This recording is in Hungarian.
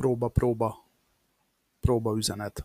próba, próba, üzenet.